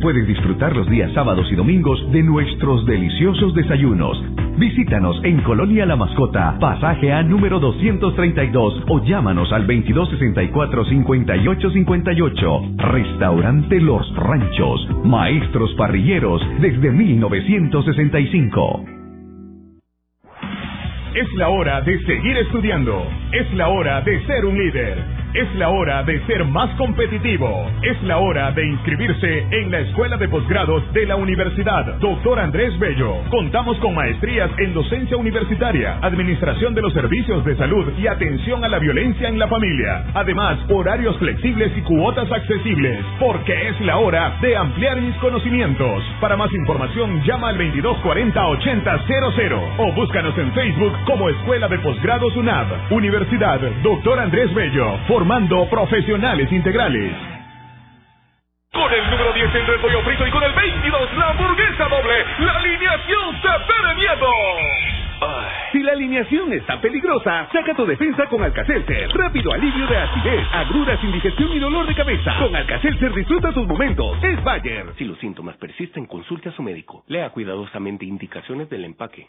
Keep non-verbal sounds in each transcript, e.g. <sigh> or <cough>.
Puedes disfrutar los días sábados y domingos de nuestros deliciosos desayunos. Visítanos en Colonia La Mascota, pasaje A número 232 o llámanos al 2264-5858. Restaurante Los Ranchos, maestros parrilleros desde 1965. Es la hora de seguir estudiando. Es la hora de ser un líder. Es la hora de ser más competitivo. Es la hora de inscribirse en la Escuela de Posgrados de la Universidad Doctor Andrés Bello. Contamos con maestrías en docencia universitaria, administración de los servicios de salud y atención a la violencia en la familia. Además, horarios flexibles y cuotas accesibles. Porque es la hora de ampliar mis conocimientos. Para más información, llama al 2240-8000 o búscanos en Facebook como Escuela de Posgrados UNAV. Universidad Doctor Andrés Bello formando profesionales integrales. Con el número 10 el pollo frito y con el 22 la hamburguesa doble, la alineación se pone miedo. Si la alineación está peligrosa, saca tu defensa con Alcacelser. Rápido alivio de acidez, agruras, indigestión y dolor de cabeza. Con Alcacelser disfruta tus momentos. Es Bayer. Si los síntomas persisten, consulte a su médico. Lea cuidadosamente indicaciones del empaque.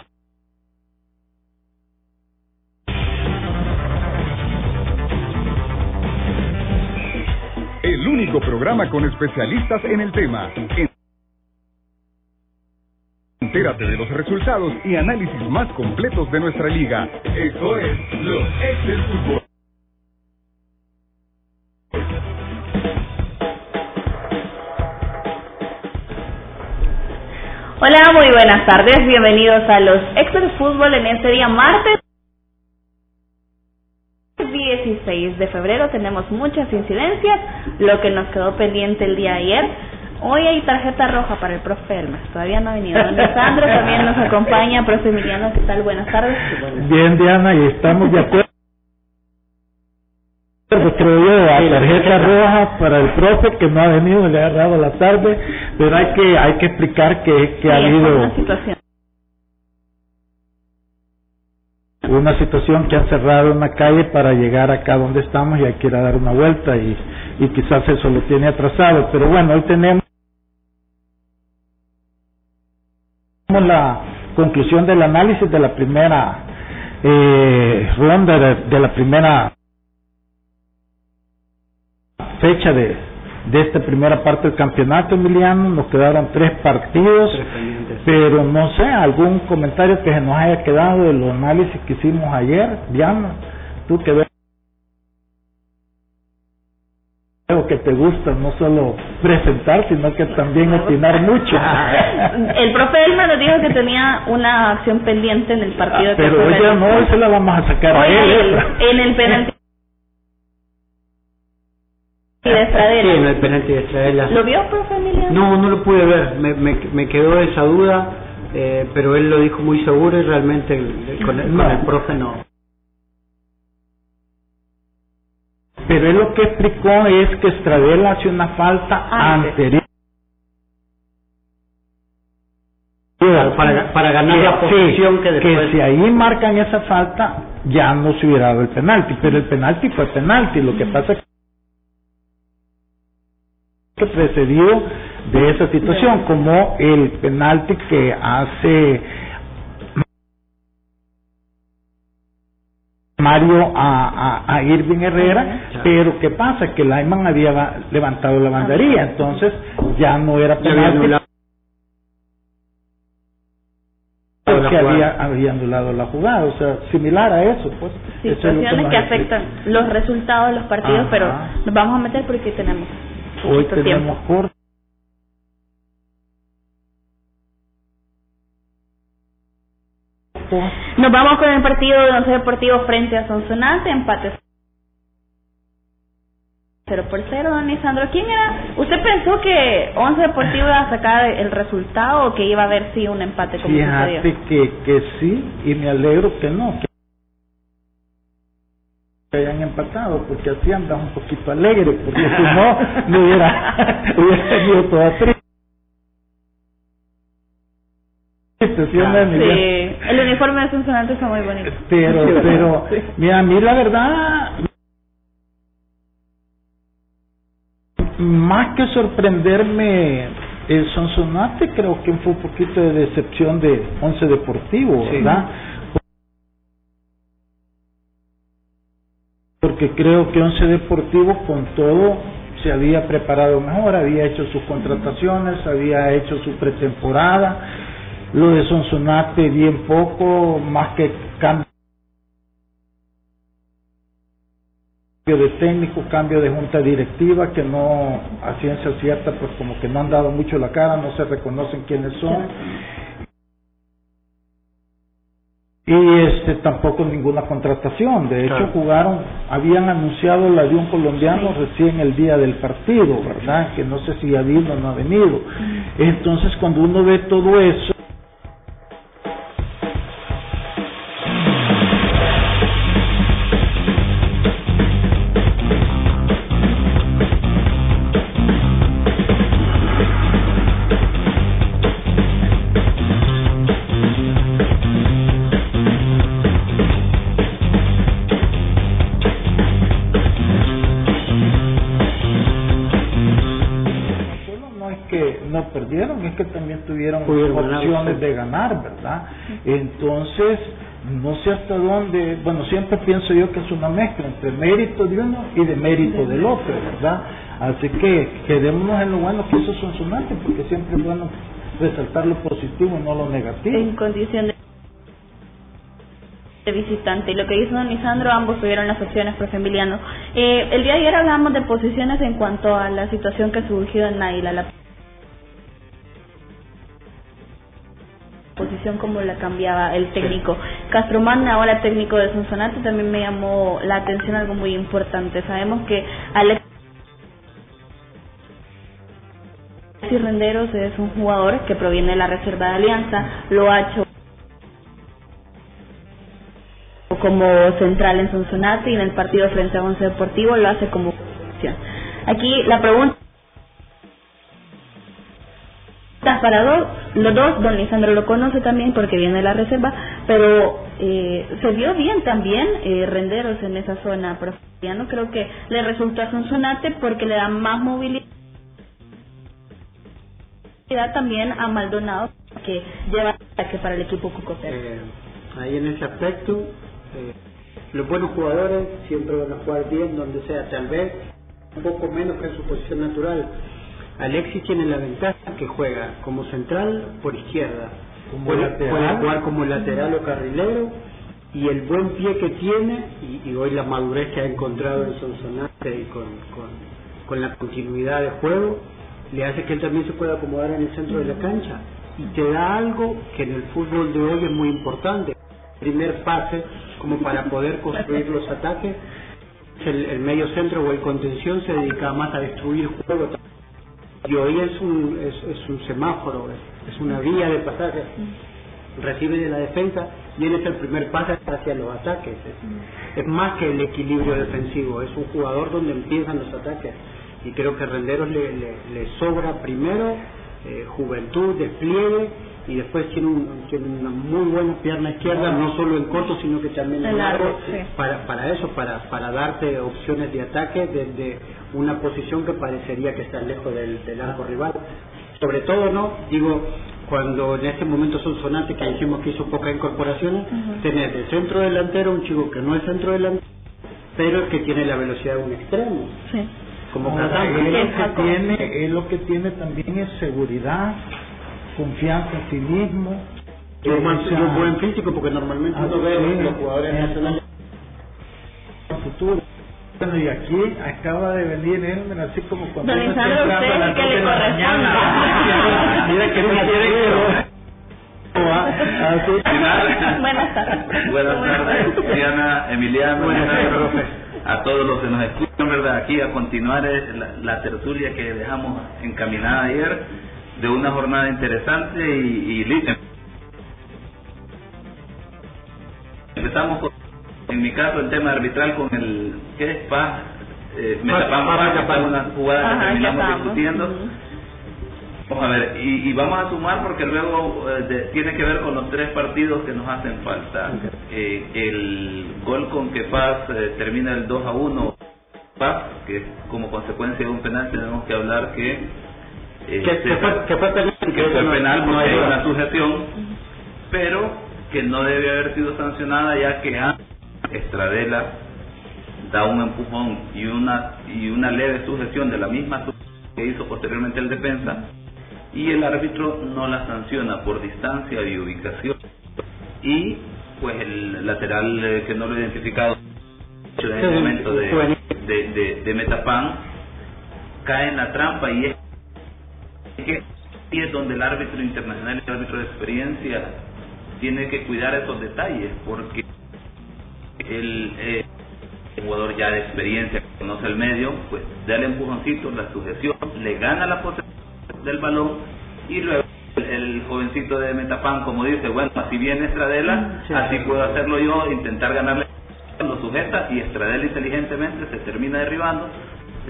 Con especialistas en el tema. Entérate de los resultados y análisis más completos de nuestra liga. Esto es Los Ex del Fútbol. Hola, muy buenas tardes. Bienvenidos a los Ex del Fútbol en este día martes 16 de febrero. Tenemos muchas incidencias, lo que nos quedó pendiente el día de ayer. Hoy hay tarjeta roja para el profe Elmas, todavía no ha venido. Don Sandro también nos acompaña, profe Emiliano, ¿qué tal? Buenas tardes. Bien, Diana, y estamos de acuerdo. Creo yo, a tarjeta roja para el profe que no ha venido, le ha dado la tarde, pero hay que hay que explicar que, que ha habido una situación. que han cerrado una calle para llegar acá donde estamos y hay que ir a dar una vuelta y, y quizás eso lo tiene atrasado, pero bueno, hoy tenemos la conclusión del análisis de la primera eh, ronda de, de la primera fecha de, de esta primera parte del campeonato, Emiliano. Nos quedaron tres partidos, pero no sé, algún comentario que se nos haya quedado de los análisis que hicimos ayer, Diana, tú que ves que te gusta no solo presentar, sino que también opinar mucho. El profe Elma nos dijo que tenía una acción pendiente en el partido. Ah, pero ella no, esa la vamos a sacar a él. En el penalti de Estradela. Sí, en el penalti de Estradela. ¿Lo vio, profe Emiliano? No, no lo pude ver, me, me, me quedó esa duda, eh, pero él lo dijo muy seguro y realmente el- con, el, No. con el profe no. Pero él lo que explicó es que Estradela hace una falta Antes. anterior. Para, para, ganar la Sí, posición que después... si ahí marcan esa falta, ya no se hubiera dado el penalti, pero el penalti fue penalti, lo que pasa es que precedió de esa situación, como el penalti que hace Mario a, a, Irving Herrera, pero ¿qué pasa? Que Lyman había levantado la bandería, entonces ya no era penal porque había, había anulado la jugada, o sea, similar a eso, pues. Situaciones que, afectan los resultados de los partidos, pero nos vamos a meter porque tenemos Hoy tenemos corto. Nos vamos con el partido de Once Deportivo frente a Sonsonate, empate 0 por 0, don Lisandro. ¿Quién era? ¿Usted pensó que Once Deportivo iba a sacar el resultado o que iba a haber sí un empate como Fíjate que, que sí, y me alegro que no, que hayan empatado, porque así andas un poquito alegre, porque si no, me hubiera, <laughs> hubiera tenido toda triste. Sí, el uniforme de Sonsonate está muy bonito. Pero, pero, <laughs> mira, a mí la verdad, más que sorprenderme el Sonsonate, creo que fue un poquito de decepción de Once Deportivo, ¿verdad? Porque creo que Once Deportivo con todo se había preparado mejor, había hecho sus contrataciones, había hecho su pretemporada lo de Sonsonate bien poco, más que cambio de técnico, cambio de junta directiva, que no, a ciencia cierta, pues como que no han dado mucho la cara, no se reconocen quiénes son. Y este tampoco ninguna contratación. De hecho, jugaron, habían anunciado la de un colombiano recién el día del partido, ¿verdad? Que no sé si ha venido o no ha venido. Entonces, cuando uno ve todo eso, de ganar, ¿verdad? Entonces, no sé hasta dónde, bueno, siempre pienso yo que es una mezcla entre mérito de uno y de mérito del otro, ¿verdad? Así que quedémonos en lo bueno que eso es sonante, porque siempre es bueno resaltar lo positivo y no lo negativo. En condición de visitante. Y lo que hizo don Lisandro, ambos tuvieron las opciones, profe Emiliano. Eh, el día de ayer hablamos de posiciones en cuanto a la situación que surgió en Naila. La posición como la cambiaba el técnico. Castromán, ahora técnico de Sonsonate, también me llamó la atención algo muy importante. Sabemos que Alex Renderos es un jugador que proviene de la Reserva de Alianza, lo ha hecho como central en Sonsonate y en el partido frente a Once Deportivo lo hace como opción. Aquí la pregunta para dos, los dos, don Lisandro lo conoce también porque viene de la reserva, pero eh, se vio bien también eh, Renderos en esa zona, no creo que le resultó a Sonsonate porque le da más movilidad también a Maldonado que lleva que para el equipo Cucotero. Eh, ahí en ese aspecto, eh, los buenos jugadores siempre van a jugar bien donde sea, tal vez un poco menos que en su posición natural Alexis tiene la ventaja que juega como central por izquierda, puede, jugar como lateral o carrilero y el buen pie que tiene y, hoy la madurez que ha encontrado en Sonsonate y con, con, la continuidad de juego le hace que él también se pueda acomodar en el centro de la cancha. Y te da algo que en el fútbol de hoy es muy importante. Primer pase como para poder construir los ataques. El, el medio centro o el contención se dedica más a destruir juego y hoy es un, es, es un semáforo, es, una vía de pasaje. Recibe de la defensa y él es el primer paso hacia los ataques. Es, más que el equilibrio defensivo, es un jugador donde empiezan los ataques. Y creo que Renderos le, le, sobra primero eh, juventud, despliegue y después tiene, un, tiene una muy buena pierna izquierda, no solo en corto, sino que también en largo, para, para eso, para, para darte opciones de ataque desde una posición que parecería que está lejos del, del arco rival. Sobre todo, ¿no? Digo, cuando en este momento son sonantes que dijimos que hizo pocas incorporaciones, tener de centro delantero un chico que no es centro delantero, pero que tiene la velocidad de un extremo. Sí. Como Ahora, él lo que tiene, él lo que tiene también es seguridad, confianza en sí mismo. y un, buen- o sea, y un buen físico, porque normalmente ah, uno ve sí, los jugadores nacionales. futuro. Bueno, y aquí acaba de venir él, mira, así como cuando Don está entrando a las que le mañana. corresponde. <laughs> Mira que no quiere Así. Buenas tardes. Buenas tardes, Diana, Emiliano, Buenas tardes, a todos los que nos escuchan, ¿verdad? Aquí a continuar eh, la, la tertulia que dejamos encaminada ayer de una jornada interesante y, y lista. Empezamos con, en mi caso, el tema arbitral con el, ¿qué es? Paz, eh, que Metapán. fue una jugada Ajá, que terminamos discutiendo. Vamos a ver, y, y vamos a sumar porque luego eh, de- tiene que ver con los tres partidos que nos hacen falta. Eh, el gol con que Paz eh, termina el 2 a 1, Paz, que es como consecuencia de un penal, tenemos que hablar que... eh, Que, fue, que fue penal, que fue penal no porque una sujeción, pero que no debe haber sido sancionada ya que antes Estradela da un empujón y una y una leve sujeción de la misma que hizo posteriormente el defensa y el árbitro no la sanciona por distancia y ubicación. Y pues el lateral eh, que no lo he identificado en el momento de, de, de, de Metapan cae en la trampa y es que ahí es donde el árbitro internacional y el árbitro de experiencia tiene que cuidar esos detalles porque el, eh, el jugador ya de experiencia que conoce el medio pues da el empujoncito, la sujeción, le gana la posesión del balón y luego el, el jovencito de Metapan como dice, bueno, así viene Estradela, Sí. así puedo hacerlo yo, intentar ganarle lo sujeta y Estradela inteligentemente se termina derribando,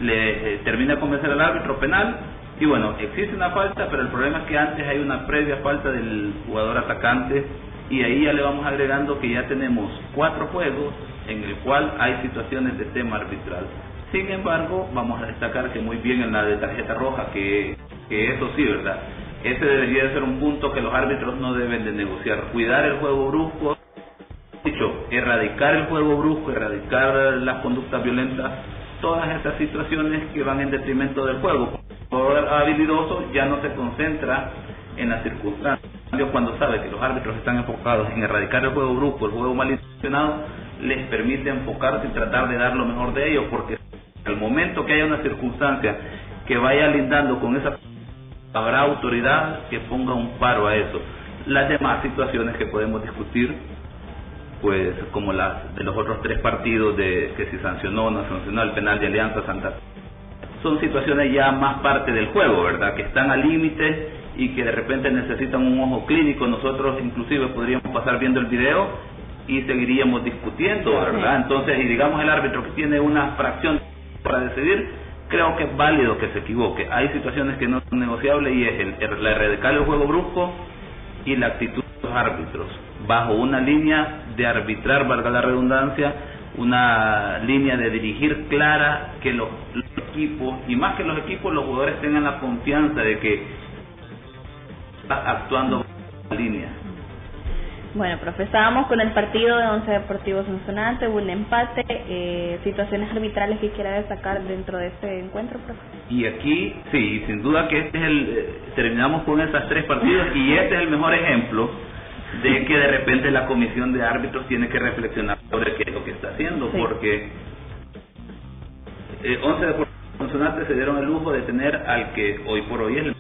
le eh, termina de convencer al árbitro penal y bueno, existe una falta, pero el problema es que antes hay una previa falta del jugador atacante y ahí ya le vamos agregando que ya tenemos cuatro juegos en el cual hay situaciones de tema arbitral. Sin embargo, vamos a destacar que muy bien en la de tarjeta roja, que, que eso sí, ¿verdad? Ese debería de ser un punto que los árbitros no deben de negociar. Cuidar el juego brusco, dicho, erradicar el juego brusco, erradicar las conductas violentas, todas estas situaciones que van en detrimento del juego. Jugador habilidoso ya no se concentra en las circunstancias. Cuando sabe que los árbitros están enfocados en erradicar el juego brusco, el juego malintencionado, les permite enfocarse y tratar de dar lo mejor de ellos, porque al momento que haya una circunstancia que vaya lindando con esa habrá autoridad que ponga un paro a eso. Las demás situaciones que podemos discutir, pues como las de los otros tres partidos de que si sancionó o no sancionó el penal de Alianza Santa son situaciones ya más parte del juego, ¿verdad? Que están al límite y que de repente necesitan un ojo clínico. Nosotros inclusive podríamos pasar viendo el video y seguiríamos discutiendo, ¿verdad? Entonces, y digamos el árbitro que tiene una fracción para decidir, creo que es válido que se equivoque. Hay situaciones que no son negociables y es el, el, erradicar el juego brusco y la actitud de los árbitros, bajo una línea de arbitrar, valga la redundancia, una línea de dirigir clara que los equipos, y más que los equipos, los jugadores tengan la confianza de que está actuando en la línea. Bueno, profe, estábamos con el partido de Once Deportivos Sonsonate, un empate, eh, situaciones arbitrales que quiera destacar dentro de este encuentro, profe. Y aquí, sí, sin duda que este es el, eh, terminamos con esas tres partidos y este es el mejor ejemplo de que de repente la comisión de árbitros tiene que reflexionar sobre qué es lo que está haciendo, Sí. porque eh, 11 de Sonsonate se dieron el lujo de tener al que hoy por hoy es el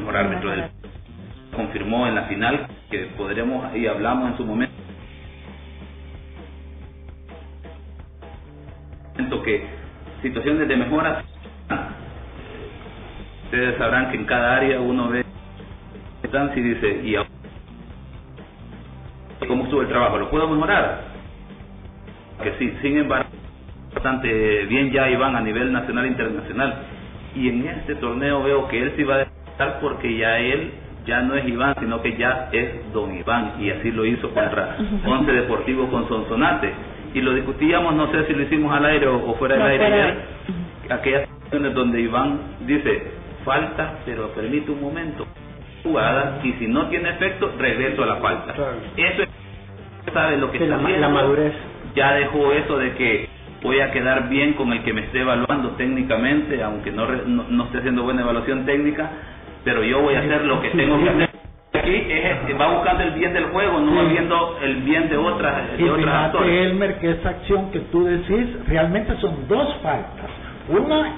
mejor árbitro del confirmó en la final que podremos y hablamos en su momento. Que situaciones de mejora ustedes sabrán que en cada área uno ve y dice y ahora, cómo estuvo el trabajo. Lo puedo mejorar que sí sin embargo bastante bien ya Iván a nivel nacional e internacional. Y en este torneo veo que él sí va a estar porque ya él ya no es Iván, sino que ya es Don Iván, y así lo hizo contra Once Deportivo con Sonsonate. Y lo discutíamos, no sé si lo hicimos al aire o, fuera del No, aire, fuera ya, de- aquella donde Iván dice, falta, pero permite un momento, jugada, y si no tiene efecto, regreso a la falta. Eso es, sabe lo que está la, la madurez. Ya dejó eso de que voy a quedar bien con el que me esté evaluando técnicamente, aunque no, no, esté haciendo buena evaluación técnica, pero yo voy a hacer lo que tengo que hacer. Aquí es, va buscando el bien del juego, no va viendo el bien de otras de y otras Elmer, que esa acción que tú decís realmente son dos faltas. Una,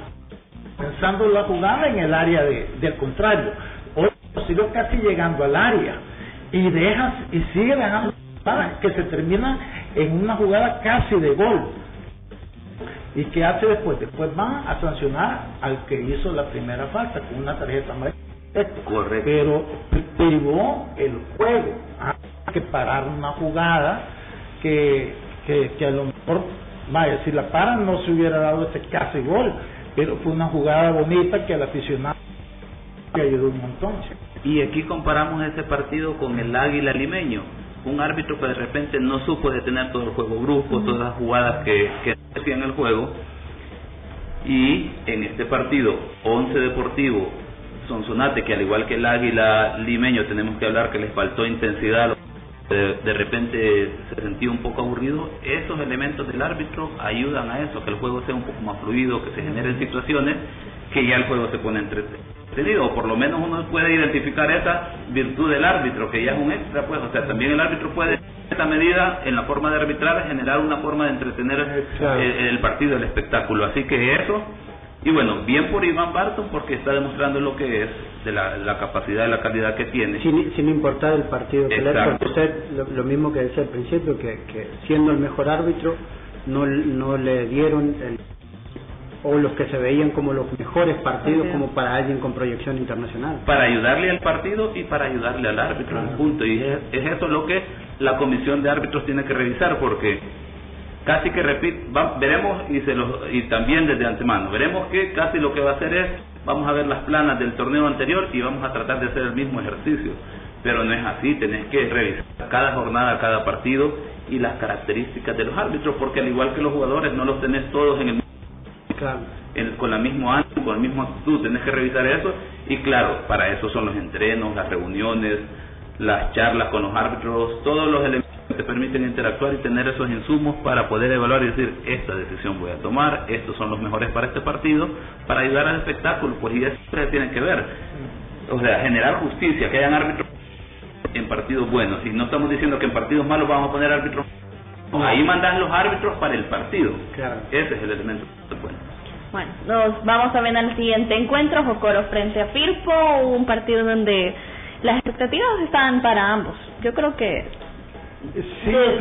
pensando la jugada en el área de, del contrario. Otra, sigo casi llegando al área y dejas y sigue dejando para que se termina en una jugada casi de gol ¿Y qué hace después? Después va a sancionar al que hizo la primera falta con una tarjeta amarilla. Correcto. Pero privó el juego. Hay que parar una jugada que, que, que a lo mejor, vaya, si la paran no se hubiera dado ese casi gol, pero fue una jugada bonita que al aficionado le ayudó un montón. Y aquí comparamos ese partido con el Águila Limeño un árbitro que de repente no supo detener todo el juego grupo, todas las jugadas que, que hacían el juego. Y en este partido, 11 Deportivo, Sonsonate, que al igual que el Águila Limeño, tenemos que hablar que les faltó intensidad, de, de repente se sentía un poco aburrido, esos elementos del árbitro ayudan a eso, que el juego sea un poco más fluido, que se generen situaciones que ya el juego se pone entretenido, o por lo menos uno puede identificar esa virtud del árbitro, que ya es un extra, pues, o sea, también el árbitro puede, en esta medida, en la forma de arbitrar, generar una forma de entretener el, partido, el espectáculo. Así que eso, y bueno, bien por Iván Barton, porque está demostrando lo que es, de la, capacidad, de la calidad que tiene. Sin, sin importar el partido que le porque usted, lo, mismo que decía al principio, que, que siendo el mejor árbitro, no, no le dieron el o los que se veían como los mejores partidos como para alguien con proyección internacional. Para ayudarle al partido y para ayudarle al árbitro, en punto. Y es, eso lo que la comisión de árbitros tiene que revisar, porque casi que repite, veremos y, se y también desde antemano, veremos que casi lo que va a hacer es, vamos a ver las planas del torneo anterior y vamos a tratar de hacer el mismo ejercicio. Pero no es así, tenés que revisar cada jornada, cada partido y las características de los árbitros, porque al igual que los jugadores no los tenés todos en el con la misma ánimo, con la misma actitud, tenés que revisar eso y claro, para eso son los entrenos, las reuniones, las charlas con los árbitros, todos los elementos que te permiten interactuar y tener esos insumos para poder evaluar y decir, esta decisión voy a tomar, estos son los mejores para este partido, para ayudar al espectáculo, pues y eso tienen que ver. O sea, generar justicia, que hayan árbitros en partidos buenos, y no estamos diciendo que en partidos malos vamos a poner árbitros Ahí mandan los árbitros para el partido. Ese es el elemento bueno. Bueno, nos vamos a ver al siguiente encuentro, Jocoro frente a Firpo, un partido donde las expectativas están para ambos. Yo creo que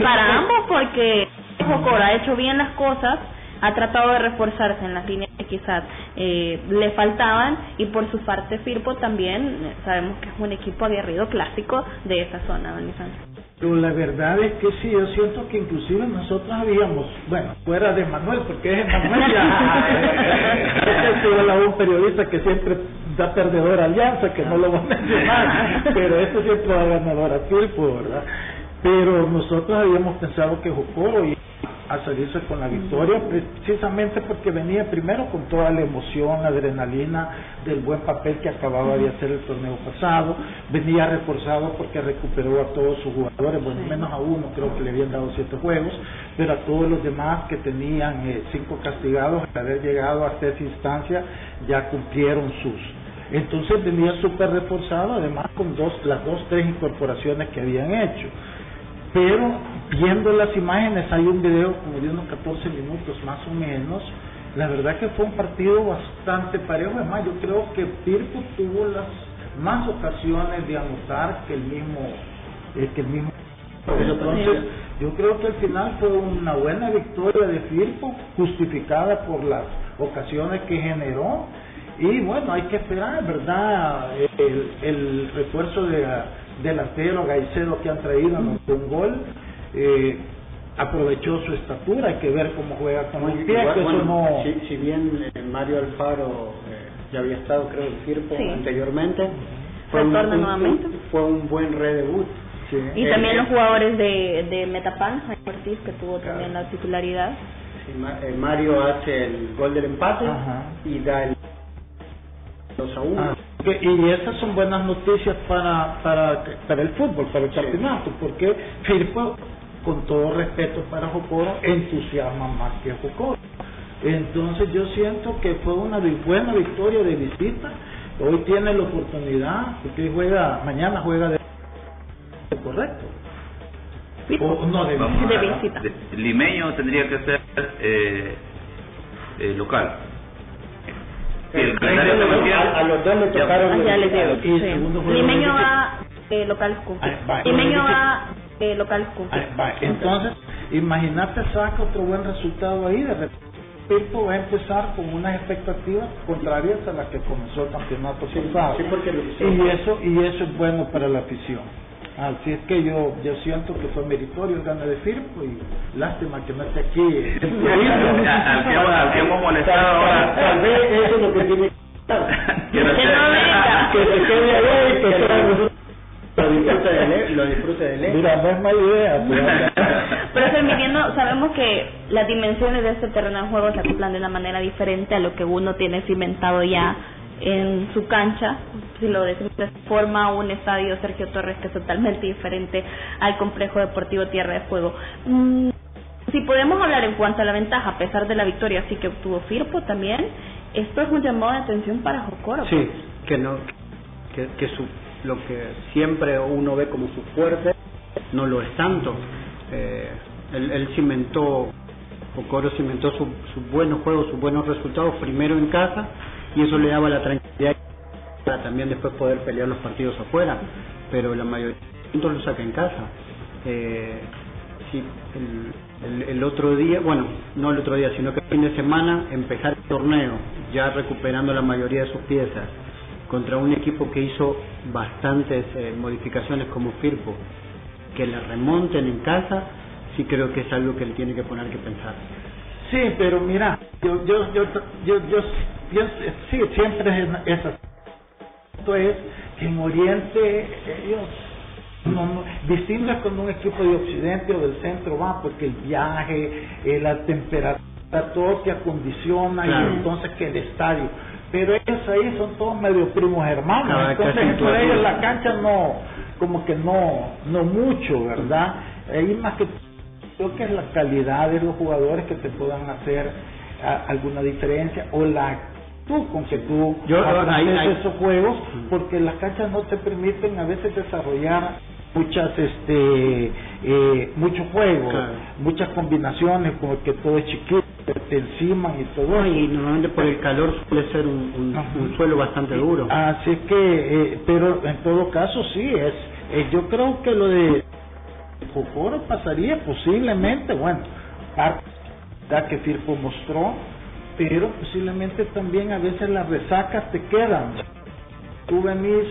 para ambos porque Jocoro ha hecho bien las cosas, ha tratado de reforzarse en las líneas que quizás eh, le faltaban y por su parte Firpo también eh, sabemos que es un equipo aguerrido clásico de esa zona, don pero la verdad es que sí, yo siento que inclusive nosotros habíamos, bueno, fuera de Manuel, porque es Manuel ya, <laughs> es un periodista que siempre da perdedor a Alianza, que no lo va a mencionar, pero esto siempre va ganador a Firpo, ¿verdad? Pero nosotros habíamos pensado que Jocoro y a salirse con la victoria, precisamente porque venía primero con toda la emoción, la adrenalina del buen papel que acababa de hacer el torneo pasado, venía reforzado porque recuperó a todos sus jugadores, bueno, menos a uno creo que le habían dado siete juegos, pero a todos los demás que tenían eh, cinco castigados, al haber llegado hasta esa instancia, ya cumplieron sus, entonces venía súper reforzado, además con dos, las dos, tres incorporaciones que habían hecho. Pero viendo las imágenes hay un video como de unos 14 minutos más o menos. La verdad que fue un partido bastante parejo. Además yo creo que Firpo tuvo las más ocasiones de anotar que el mismo eh, que el mismo. Entonces yo creo que al final fue una buena victoria de Firpo justificada por las ocasiones que generó. Y bueno hay que esperar verdad el, el refuerzo de delantero Gaicedo que han traído anotó un gol eh, aprovechó su estatura hay que ver cómo juega con el pie no... si, bien eh, Mario Alfaro eh, ya había estado creo en Firpo anteriormente fue un, nuevamente. fue un buen redebut y también los jugadores de, de Metapan Jaime Ortiz que tuvo también la titularidad. Eh, Mario hace el gol del empate y da el 2 a 1. Ah, y esas son buenas noticias para, para, para el fútbol, para el campeonato, porque Firpo, con todo respeto para Jocoro, entusiasma más que Jocoro. Entonces yo siento que fue una buena victoria de visita. Hoy tiene la oportunidad, porque juega, mañana juega de correcto. O, no, de, visita. limeño tendría que ser eh, eh, local. el a, los dos le tocaron. Ya, les digo. Limeño va eh, local Limeño va eh, local Entonces, imagínate saca otro buen resultado ahí de repente Firpo va a empezar con unas expectativas contrarias a las que comenzó el campeonato pasado. y eso y eso es bueno para la afición. Así es que yo yo siento que fue meritorio el gane de Firpo y lástima que no esté aquí. Al que hemos molestado ahora. Tal vez eso es lo que tiene que no venga. Que se quede ahí y que lo disfrute de él, lo disfrute de él. Mira, no es mala idea. Pero, <laughs> pero sabemos que las dimensiones de este terreno de juego se acoplan de una manera diferente a lo que uno tiene cimentado ya en su cancha, si lo decimos de forma, un estadio Sergio Torres que es totalmente diferente al complejo deportivo Tierra de Fuego. Mm, si podemos hablar en cuanto a la ventaja, a pesar de la victoria sí que obtuvo Firpo también, esto es un llamado de atención para Jocoro. Sí, que no, que, que su lo que siempre uno ve como su fuerte no lo es tanto. Eh, él, cimentó, Ocoro cimentó sus su buenos juegos, sus buenos resultados primero en casa y eso le daba la tranquilidad para también después poder pelear los partidos afuera, pero la mayoría de los lo saca en casa. Eh, sí, el, el, otro día, bueno, no el otro día, sino que el fin de semana empezar el torneo, ya recuperando la mayoría de sus piezas, contra un equipo que hizo bastantes eh, modificaciones como Firpo, que le remonten en casa, sí creo que es algo que le tiene que poner que pensar. Sí, pero mira, yo, yo, yo, yo, yo, sí, siempre es, así. Esto es que en Oriente ellos no, no, distinto es cuando un equipo de Occidente o del centro va, porque el viaje, eh, la temperatura, todo te acondiciona y entonces que el estadio pero ellos ahí son todos medio primos hermanos, entonces por ellos la cancha no, como que no, no mucho, ¿verdad? Ahí más que creo que es la calidad de los jugadores que te puedan hacer alguna diferencia o la actitud con que tú Yo, esos juegos, porque las canchas no te permiten a veces desarrollar muchas este eh, muchos juegos muchas combinaciones como que todo es chiquito te encima y todo. Y normalmente por el calor suele ser un, un, suelo bastante duro. Así que eh, pero en todo caso sí es eh, yo creo que lo de Cocoro pasaría posiblemente bueno parte que Firpo mostró pero posiblemente también a veces las resacas te quedan. Tú venís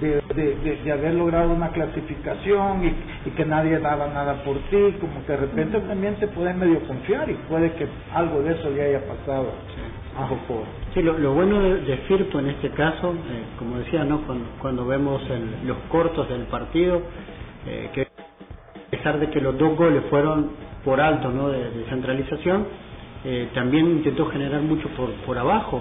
de, de, de, haber logrado una clasificación y, que nadie daba nada por ti, como que de repente también te puedes medio confiar y puede que algo de eso ya haya pasado a Jocoro. Sí, lo, bueno de, Firpo en este caso, eh, como decía, ¿no? cuando, vemos los cortos del partido, eh, que a pesar de que los dos goles fueron por alto ¿no? de, centralización, eh, también intentó generar mucho por, por abajo.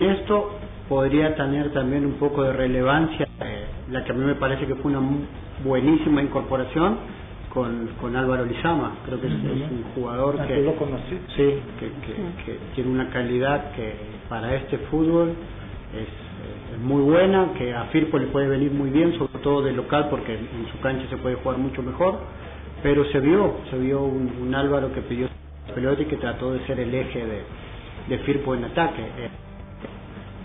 Esto podría tener también un poco de relevancia, eh, la que a mí me parece que fue una buenísima incorporación con, con Álvaro Lizama. Creo que es, un jugador ah, que, lo conocí. Sí, que, que, tiene una calidad que para este fútbol es, muy buena, que a Firpo le puede venir muy bien, sobre todo de local, porque en su cancha se puede jugar mucho mejor. Pero se vio, se vio un, Álvaro que pidió pelota y que trató de ser el eje de, de Firpo en ataque. Eh,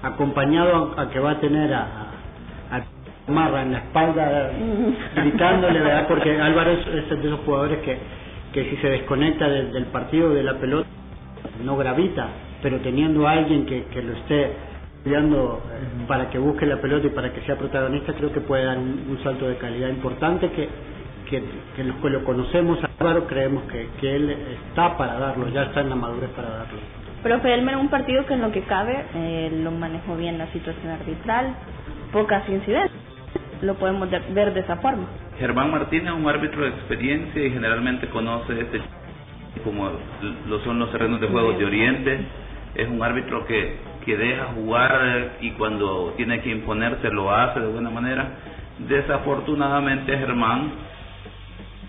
acompañado a, que va a tener a, a, Marra en la espalda gritándole, ¿verdad? Porque Álvaro es, de esos jugadores que, que si se desconecta del partido de la pelota no gravita, pero teniendo a alguien que, que lo esté cuidando eh, para que busque la pelota y para que sea protagonista, creo que puede dar un, salto de calidad importante que, que, que, los que lo conocemos Álvaro creemos que, que él está para darlo, ya está en la madurez para darlo. Pero Elmer un partido que en lo que cabe eh, lo manejó bien la situación arbitral, pocas incidencias, lo podemos ver de esa forma. Germán Martínez es un árbitro de experiencia y generalmente conoce este como lo son los terrenos de juego de Oriente. Es un árbitro que, que deja jugar y cuando tiene que imponerse lo hace de buena manera. Desafortunadamente Germán,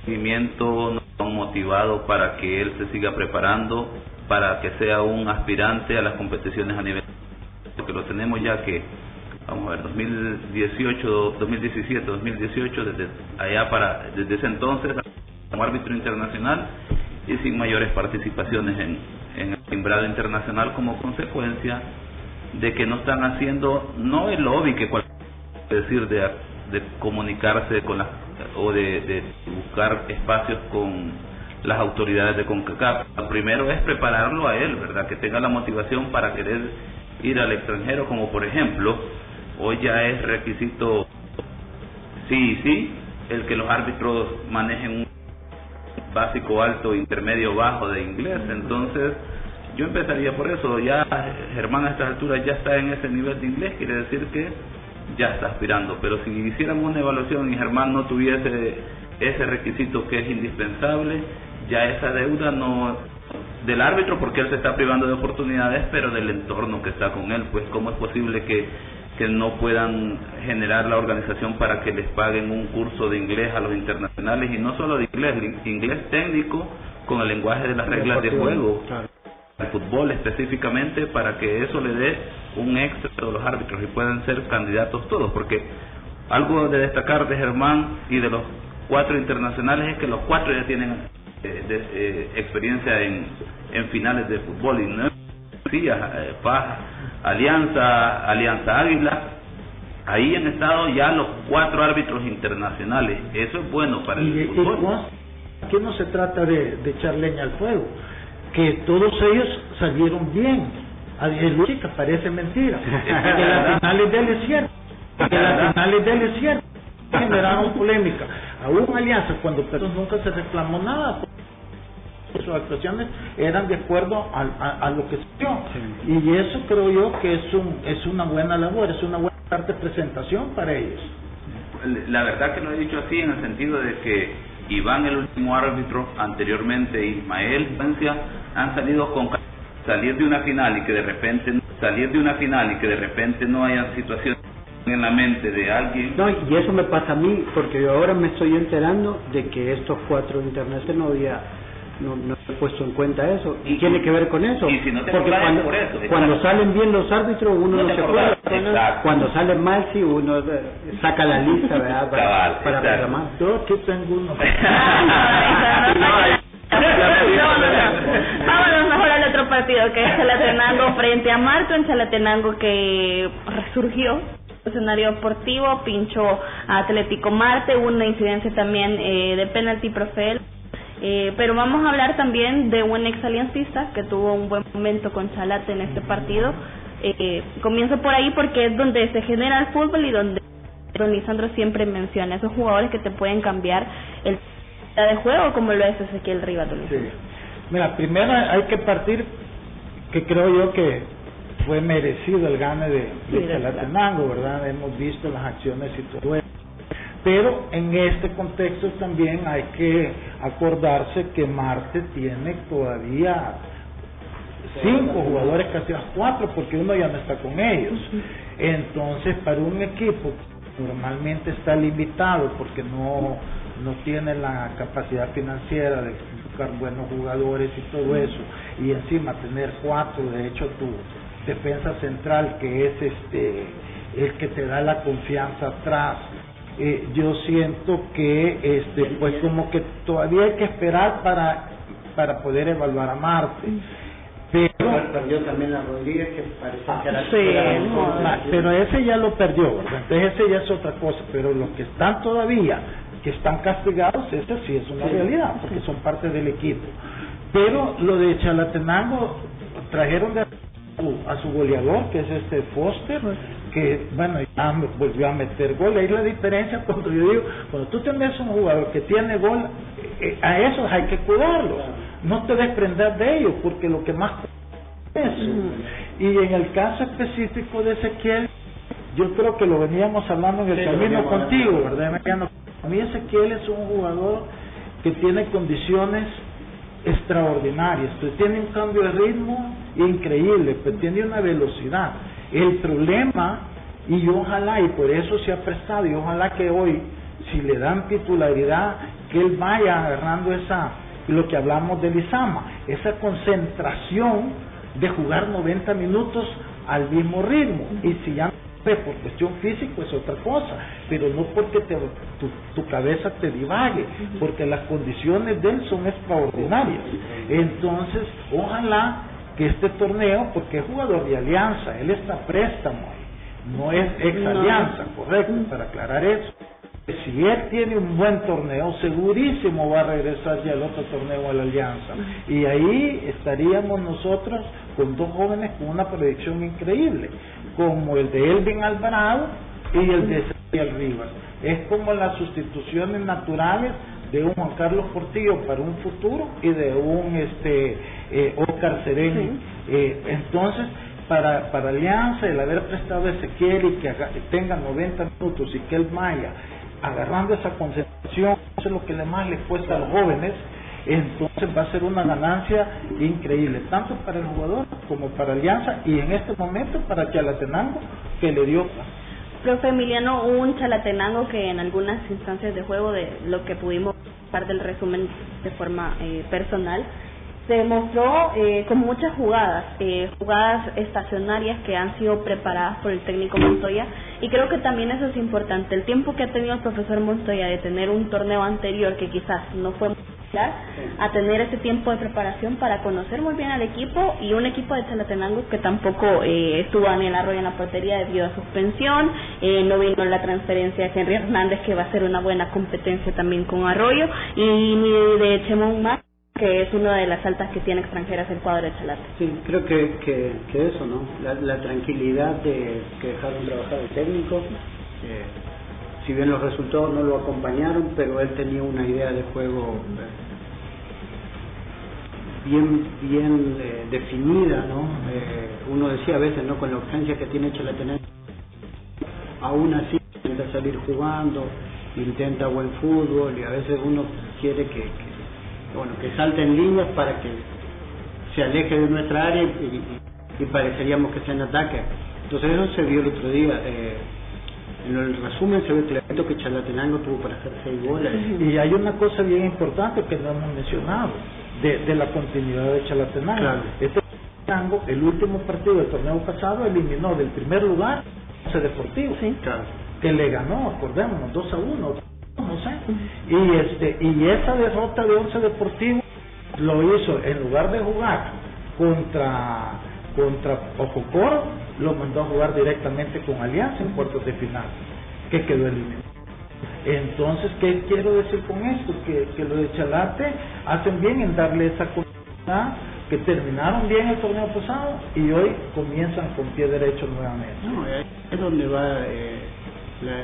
movimiento no motivado para que él se siga preparando, para que sea un aspirante a las competiciones a nivel porque lo tenemos ya que vamos a ver 2018 2017 2018 desde allá para desde ese entonces como árbitro internacional y sin mayores participaciones en, el timbrado internacional como consecuencia de que no están haciendo no el lobby que cualquier decir de, de comunicarse con las o de, de buscar espacios con las autoridades de CONCACAF. Lo primero es prepararlo a él, ¿verdad? Que tenga la motivación para querer ir al extranjero, como por ejemplo, hoy ya es requisito sí sí el que los árbitros manejen un básico alto, intermedio, bajo de inglés. Entonces, yo empezaría por eso. Ya Germán a estas alturas ya está en ese nivel de inglés, quiere decir que ya está aspirando. Pero si hiciéramos una evaluación y Germán no tuviese ese requisito que es indispensable, ya esa deuda no del árbitro porque él se está privando de oportunidades, pero del entorno que está con él, pues cómo es posible que, que no puedan generar la organización para que les paguen un curso de inglés a los internacionales y no solo de inglés, inglés técnico con el lenguaje de las reglas de juego, el fútbol específicamente, para que eso le dé un extra a los árbitros y puedan ser candidatos todos, porque algo de destacar de Germán y de los cuatro internacionales es que los cuatro ya tienen eh, de, eh, experiencia en, en finales de fútbol y no sí, eh, Paz, Alianza, Alianza Águila, ahí han estado ya los cuatro árbitros internacionales. Eso es bueno para el fútbol. Aquí no se trata de, de echar leña al fuego, que todos ellos salieron bien. El que parece mentira, <laughs> que las finales de él es cierto, que las finales de él es cierto, generaron polémica. Aún Alianza, cuando pero nunca se reclamó nada, sus actuaciones eran de acuerdo a, a, a lo que se dio. Y eso creo yo que es, un, es una buena labor, es una buena parte de presentación para ellos. La verdad que lo he dicho así en el sentido de que Iván, el último árbitro, anteriormente Ismael, Francia, han salido con salir de una final y que de repente salir de una final y que de repente no haya situaciones en la mente de alguien. No, y eso me pasa a mí, porque yo ahora me estoy enterando de que estos cuatro internacionales no había no, no he puesto en cuenta eso. ¿Y tiene que ver con eso? Y si no te Porque cuando, por eso, cuando salen bien los árbitros, uno No no, se acuerda. exacto. Cuando salen mal, sí, uno eh, saca la lista, ¿verdad? Para, Cabal, para reclamar. Yo aquí tengo uno. Vámonos mejor al otro partido que es Chalatenango frente a Marco en Chalatenango que resurgió escenario deportivo, pinchó a Atlético Marte, hubo una incidencia también eh, de penalti profel. Eh, pero vamos a hablar también de un ex aliancista que tuvo un buen momento con Chalate en este partido. Eh, comienzo por ahí porque es donde se genera el fútbol y donde don Lisandro siempre menciona esos jugadores que te pueden cambiar el de juego como lo es Ezequiel Rivas. Lisandro. Mira, primero hay que partir que creo yo que fue merecido el gane de, de Chalatenango, ¿verdad? Hemos visto las acciones y todo eso. Pero en este contexto también hay que acordarse que Marte tiene todavía cinco jugadores, casi las cuatro, porque uno ya no está con ellos. Entonces, para un equipo normalmente está limitado porque no, no tiene la capacidad financiera de buscar buenos jugadores y todo eso, y encima tener cuatro, de hecho tu defensa central que es este el que te da la confianza atrás, eh, yo siento que este pues como que todavía hay que esperar para para poder evaluar a Marte. Pero Perdió también a Rodríguez, que parece que era sí, un no, poco- Ah, pero ese ya lo perdió, ¿verdad? entonces ese ya es otra cosa, pero los que están todavía, que están castigados, ese sí es una Sí. realidad, porque son parte del equipo. Pero lo de Chalatenango, trajeron de a su goleador, que es este Foster, que bueno, ya volvió a meter gol. Ahí la diferencia cuando yo digo, cuando tú tenés un jugador que tiene gol, eh, a esos hay que cuidarlos, no te desprender de ellos, porque lo que más es eso. Y en el caso específico de Ezequiel, yo creo que lo veníamos hablando en el Sí, camino contigo. ¿verdad? A mí Ezequiel es un jugador que tiene condiciones extraordinarias, tiene un cambio de ritmo increíble, pues tiene una velocidad. El problema, y ojalá, y por eso se ha prestado, y ojalá que hoy, si le dan titularidad, que él vaya agarrando esa, lo que hablamos de Lizama, esa concentración de jugar 90 minutos al mismo ritmo. Y si ya por cuestión física es otra cosa, pero no porque te, tu, cabeza te divague, porque las condiciones de él son extraordinarias. Entonces, ojalá que este torneo, porque es jugador de alianza, él está préstamo, no es ex alianza, correcto, para aclarar eso. Si él tiene un buen torneo, segurísimo va a regresar ya al otro torneo a la Alianza. Y ahí estaríamos nosotros con dos jóvenes con una proyección increíble como el de Elvin Alvarado y el de Ezequiel Rivas. Es como las sustituciones naturales de un Juan Carlos Portillo para un futuro y de un este eh, Oscar Sereno. Eh, entonces, para, para Alianza, el haber prestado a Ezequiel y que tenga 90 minutos y que él vaya agarrando esa concentración, eso es lo que más le cuesta a los jóvenes, entonces va a ser una ganancia increíble, tanto para el jugador como para Alianza y en este momento para Chalatenango que le dio. Profe Emiliano, un Chalatenango que en algunas instancias de juego, de lo que pudimos parte del resumen de forma eh, personal, se demostró eh, con muchas jugadas, eh, jugadas estacionarias que han sido preparadas por el técnico Montoya. Y creo que también eso es importante, el tiempo que ha tenido el profesor Montoya de tener un torneo anterior que quizás no fue a tener ese tiempo de preparación para conocer muy bien al equipo y un equipo de Chalatenango que tampoco eh, estuvo en el arroyo en la portería debido a suspensión, eh, no vino la transferencia de Henry Hernández que va a ser una buena competencia también con Arroyo y ni de Chemón más que es una de las altas que tiene extranjeras el cuadro de Chalate. Sí, creo que, que, eso, ¿no? La, tranquilidad de que dejaron trabajar el técnico, eh, si bien los resultados no lo acompañaron, pero él tenía una idea de juego eh, bien bien eh, definida, ¿no? uno decía a veces, ¿no? Con la urgencia que tiene Chalatenango, aún así intenta salir jugando, intenta buen fútbol y a veces uno quiere que bueno, que salten líneas para que se aleje de nuestra área y, pareceríamos que sea en ataque. Entonces eso se vio el otro día. Eh, en el resumen se ve clarito que Chalatenango tuvo para hacer seis goles. Y hay una cosa bien importante que no hemos mencionado, de, la continuidad de Chalatenango. Claro. Este Chalatenango, el último partido del torneo pasado, eliminó del primer lugar ese Deportivo, sí. claro. que le ganó, acordémonos, 2 a 1 no sé. Y este y esa derrota de Once Deportivo lo hizo en lugar de jugar contra contra Ococoro, lo mandó a jugar directamente con Alianza en cuartos de final, que quedó eliminado. Entonces, ¿qué quiero decir con esto? Que, que lo de Chalate hacen bien en darle esa oportunidad, que terminaron bien el torneo pasado y hoy comienzan con pie derecho nuevamente. No, es donde va eh, la,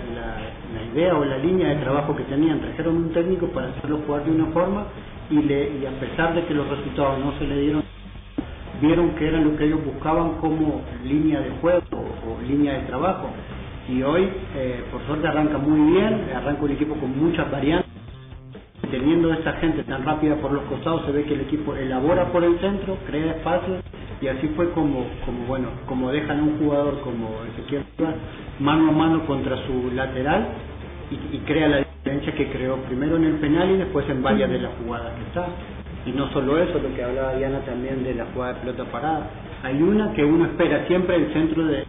la, idea o la línea de trabajo que tenían. Trajeron un técnico para hacerlo jugar de una forma y, le, y a pesar de que los resultados no se le dieron, vieron que era lo que ellos buscaban como línea de juego o, línea de trabajo. Y hoy, eh, por suerte, arranca muy bien, arranca un equipo con muchas variantes. Teniendo esa gente tan rápida por los costados, se ve que el equipo elabora por el centro, crea espacio y así fue como, como bueno, como dejan a un jugador como Ezequiel mano a mano contra su lateral y, crea la diferencia que creó primero en el penal y después en varias de las jugadas que está. Y no solo eso, lo que hablaba Diana también de la jugada de pelota parada. Hay una que uno espera siempre el centro de,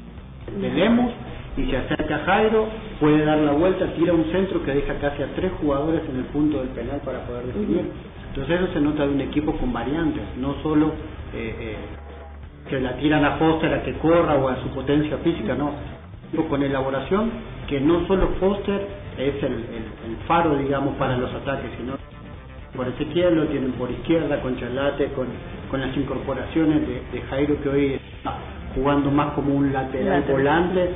de Lemos y se acerca a Jairo, puede dar la vuelta, tira un centro que deja casi a tres jugadores en el punto del penal para poder definir. Entonces eso se nota de un equipo con variantes, no solo eh, eh, que la tiran a Foster a que corra o a su potencia física, no, con elaboración que no solo Foster es el, el, faro, digamos, para los ataques, sino por Ezequiel lo tienen por izquierda, con Charlate, con, con las incorporaciones de, Jairo que hoy está jugando más como un lateral volante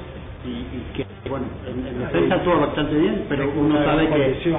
y, que, bueno, en, defensa todo bastante bien, pero uno sabe que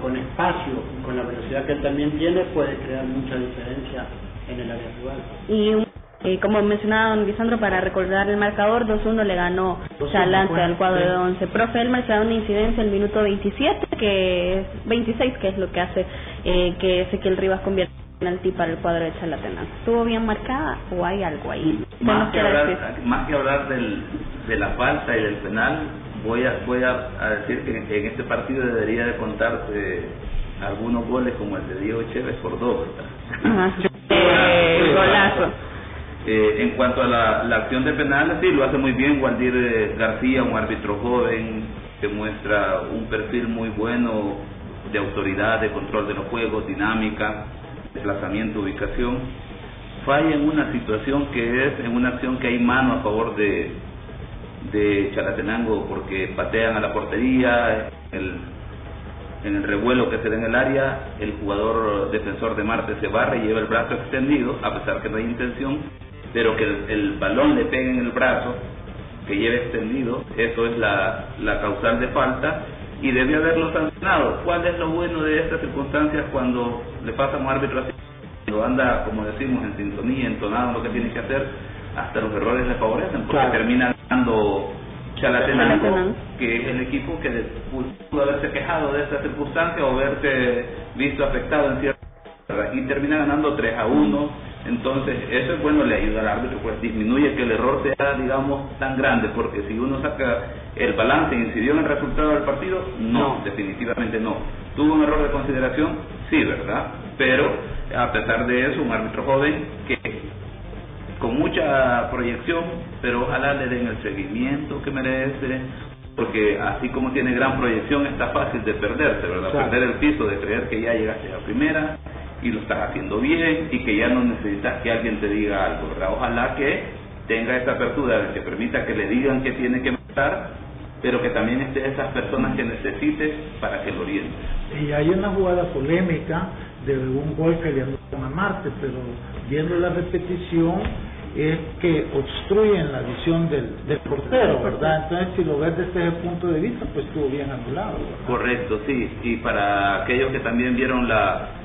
con espacio, con la velocidad que él también tiene, puede crear mucha diferencia en el área rival. Eh, como mencionaba don Lisandro, para recordar el marcador, 2-1 le ganó Chalante al cuadro de 11. Profe Elmer se da una incidencia en el minuto 27, que es 26, que es lo que hace eh, que Ezequiel Rivas convierta penalti para el cuadro de Chalatenango. ¿Estuvo bien marcada o hay algo ahí? Más que, hablar, más que hablar del, de la falta y del penal, voy a voy a, decir que en este partido debería de contarse algunos goles como el de Diego Chévez por dos. <laughs> Eh, golazo. Eh, en cuanto a la, la, acción de penal, sí, lo hace muy bien Waldir eh, García, un árbitro joven que muestra un perfil muy bueno de autoridad, de control de los juegos, dinámica, desplazamiento, ubicación. Falla en una situación que es en una acción que hay mano a favor de, de Chalatenango porque patean a la portería, el, en el revuelo que se da en el área, el jugador defensor de Marte se barra y lleva el brazo extendido, a pesar que no hay intención, pero que el, balón le pegue en el brazo, que lleve extendido, eso es la, la causal de falta y debe haberlo sancionado. ¿Cuál es lo bueno de estas circunstancias cuando le pasa a un árbitro así? Cuando anda, como decimos, en sintonía, entonado lo que tiene que hacer, hasta los errores le favorecen, porque termina dando Chalatenango, que es el equipo que pudo haberse quejado de esta circunstancia o haberse visto afectado en cierta y termina ganando 3 a 1 entonces eso es bueno le ayuda al árbitro pues disminuye que el error sea digamos tan grande porque si uno saca el balance incidió en el resultado del partido no, definitivamente no. Tuvo un error de consideración sí verdad pero a pesar de eso un árbitro joven que con mucha proyección, pero ojalá le den el seguimiento que merece, porque así como tiene gran proyección, está fácil de perderse, ¿verdad? Perder el piso de creer que ya llegaste a primera y lo estás haciendo bien y que ya no necesitas que alguien te diga algo, ¿verdad? Ojalá que tenga esa apertura que permita que le digan que tiene que matar, pero que también esté esas personas que necesites para que lo oriente. Y hay una jugada polémica de un gol que le a Marte, pero viendo la repetición es que obstruyen la visión del, del portero, ¿verdad? Entonces, si lo ves desde ese punto de vista, pues estuvo bien anulado. Correcto, sí. Y para aquellos que también vieron la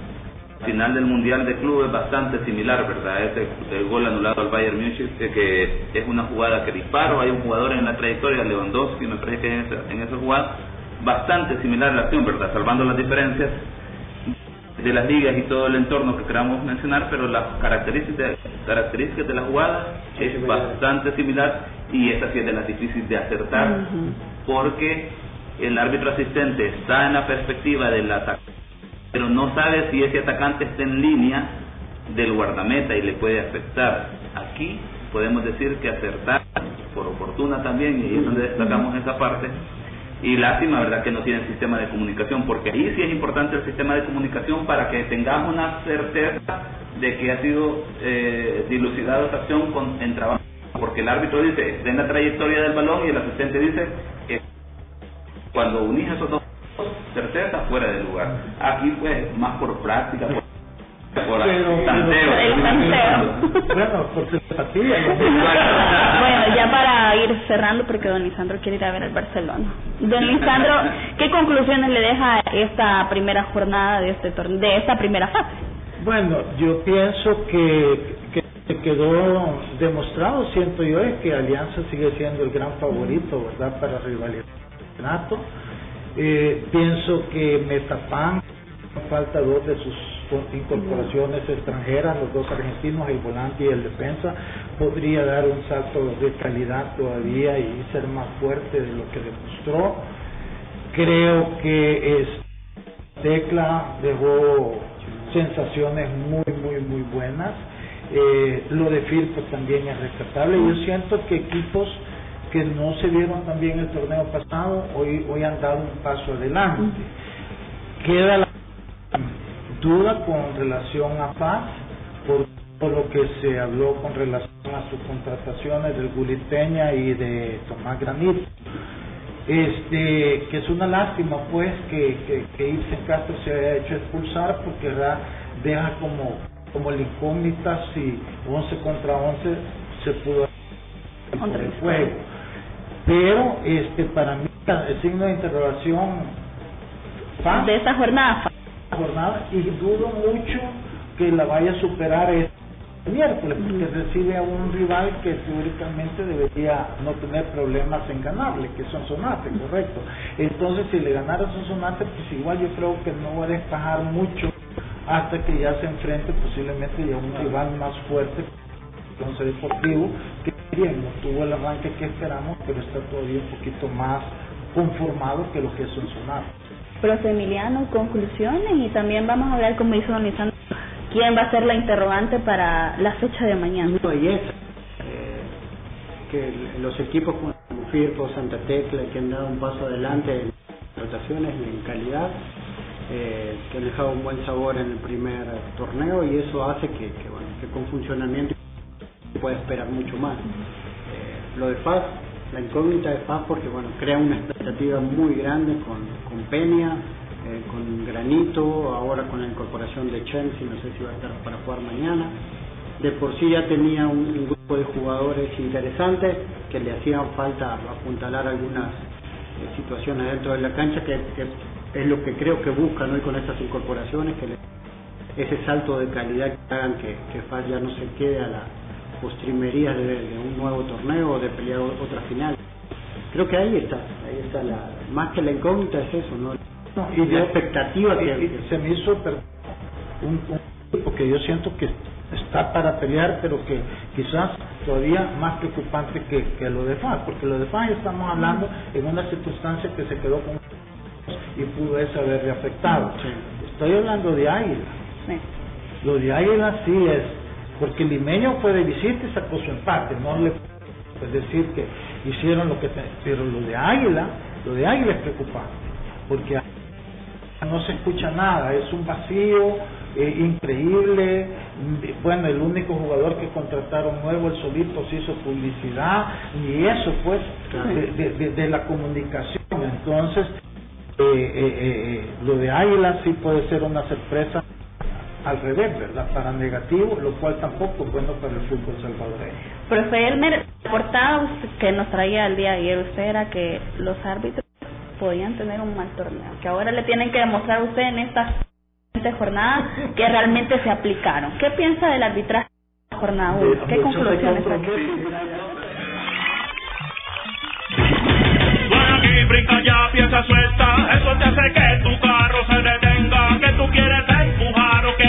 final del Mundial de Clubes, bastante similar, ¿verdad? Ese el gol anulado al Bayern Múnich, que es una jugada que disparo, hay un jugador en la trayectoria, Lewandowski, me parece que en esa, en esa jugada, bastante similar a la acción, ¿verdad? Salvando las diferencias de las ligas y todo el entorno que queramos mencionar, pero las características, características de la jugada es bastante similar y esta sí es de las difíciles de acertar porque el árbitro asistente está en la perspectiva del atacante, pero no sabe si ese atacante está en línea del guardameta y le puede afectar. Aquí podemos decir que acertar por oportuna también, y es donde destacamos esa parte, y lástima, ¿verdad?, que no tienen sistema de comunicación, porque ahí sí es importante el sistema de comunicación para que tengamos una certeza de que ha sido eh, dilucidada esa acción con, en trabajo. Porque el árbitro dice, en la trayectoria del balón y el asistente dice, eh, cuando unís esos dos, certeza fuera del lugar. Aquí, pues, más por práctica, por bueno, ya para ir cerrando, porque don Lisandro quiere ir a ver el Barcelona. Don Lisandro, ¿qué conclusiones le deja esta primera jornada de este torneo, de esta primera fase? Bueno, yo pienso que, que quedó demostrado, siento yo, es que Alianza sigue siendo el gran favorito, ¿verdad?, para rivalizar el Eh, pienso que Metapan falta dos de sus incorporaciones extranjeras, los dos argentinos, el volante y el defensa, podría dar un salto de calidad todavía y ser más fuerte de lo que demostró. Creo que es, Tecla dejó sensaciones muy, muy, muy buenas. Eh, lo de Firpo también es rescatable. Yo siento que equipos que no se vieron también el torneo pasado, hoy, hoy han dado un paso adelante. Queda la duda con relación a Paz, por todo lo que se habló con relación a sus contrataciones del Guliteña y de Tomás Granito. Este, que es una lástima pues que, que, que Castro se haya hecho expulsar porque deja como, como la incógnita si 11 contra 11 se pudo hacer el juego. Pero este para mí el signo de interrogación de esta jornada jornada y dudo mucho que la vaya a superar este miércoles porque recibe a un rival que teóricamente debería no tener problemas en ganarle, que son Sonate, correcto. Entonces si le ganara a Sonate, pues igual yo creo que no va a despejar mucho hasta que ya se enfrente posiblemente ya un rival más fuerte entonces Deportivo, que bien, no tuvo el arranque que esperamos, pero está todavía un poquito más conformado que lo que es un sonar. Profe Emiliano, conclusiones y también vamos a hablar, como hizo Don quién va a ser la interrogante para la fecha de mañana. Y es, eh, que los equipos como Firpo, Santa Tecla, que han dado un paso adelante en rotaciones y en calidad, eh, que han dejado un buen sabor en el primer torneo y eso hace que, que, bueno, que con funcionamiento puede esperar mucho más. Eh, lo de FAS, la incógnita de FAS porque bueno, crea una expectativa muy grande con, con Peña, eh, con Granito, ahora con la incorporación de Chelsea, no sé si va a estar para jugar mañana. De por sí ya tenía un, grupo de jugadores interesantes que le hacían falta apuntalar algunas eh, situaciones dentro de la cancha, que, es lo que creo que buscan hoy con estas incorporaciones, que ese salto de calidad que hagan que, que FAS ya no se quede a la, postrimerías de, un nuevo torneo o de pelear otra final. Creo que ahí está, ahí está la, más que la incógnita es eso, ¿no? y la expectativa que, se me hizo un, un porque yo siento que está para pelear, pero que quizás todavía más preocupante que, que lo de FAS, porque lo de FAS estamos hablando en una circunstancia que se quedó con y pudo eso haberle afectado. Estoy hablando de Águila. Lo de Águila sí es porque el limeño fue de visita y sacó su empate, no le es decir que hicieron lo que pero lo de Águila, lo de Águila es preocupante, porque no se escucha nada, es un vacío eh, increíble, bueno, el único jugador que contrataron nuevo, el solito se hizo publicidad, y eso pues, de, la comunicación, entonces, eh, eh, lo de Águila sí puede ser una sorpresa al revés, ¿verdad? Para negativo, lo cual tampoco es bueno para el fútbol salvadoreño. Profe Elmer, portada que nos traía el día de ayer usted era que los árbitros podían tener un mal torneo, que ahora le tienen que demostrar a usted en estas jornadas que realmente se aplicaron. ¿Qué piensa del arbitraje de jornada 1? ¿Qué conclusiones brinca ya, piensa suelta, eso te hace que tu carro se detenga, que tú quieres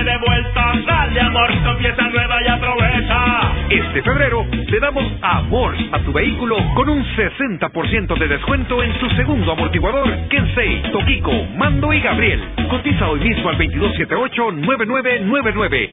de vuelta. Dale amor, pieza nueva y aprovecha. Este febrero te damos amor a tu vehículo con un 60% de descuento en su segundo amortiguador Kensei, Tokiko, Mando y Gabriel. Cotiza hoy mismo al 2278-9999.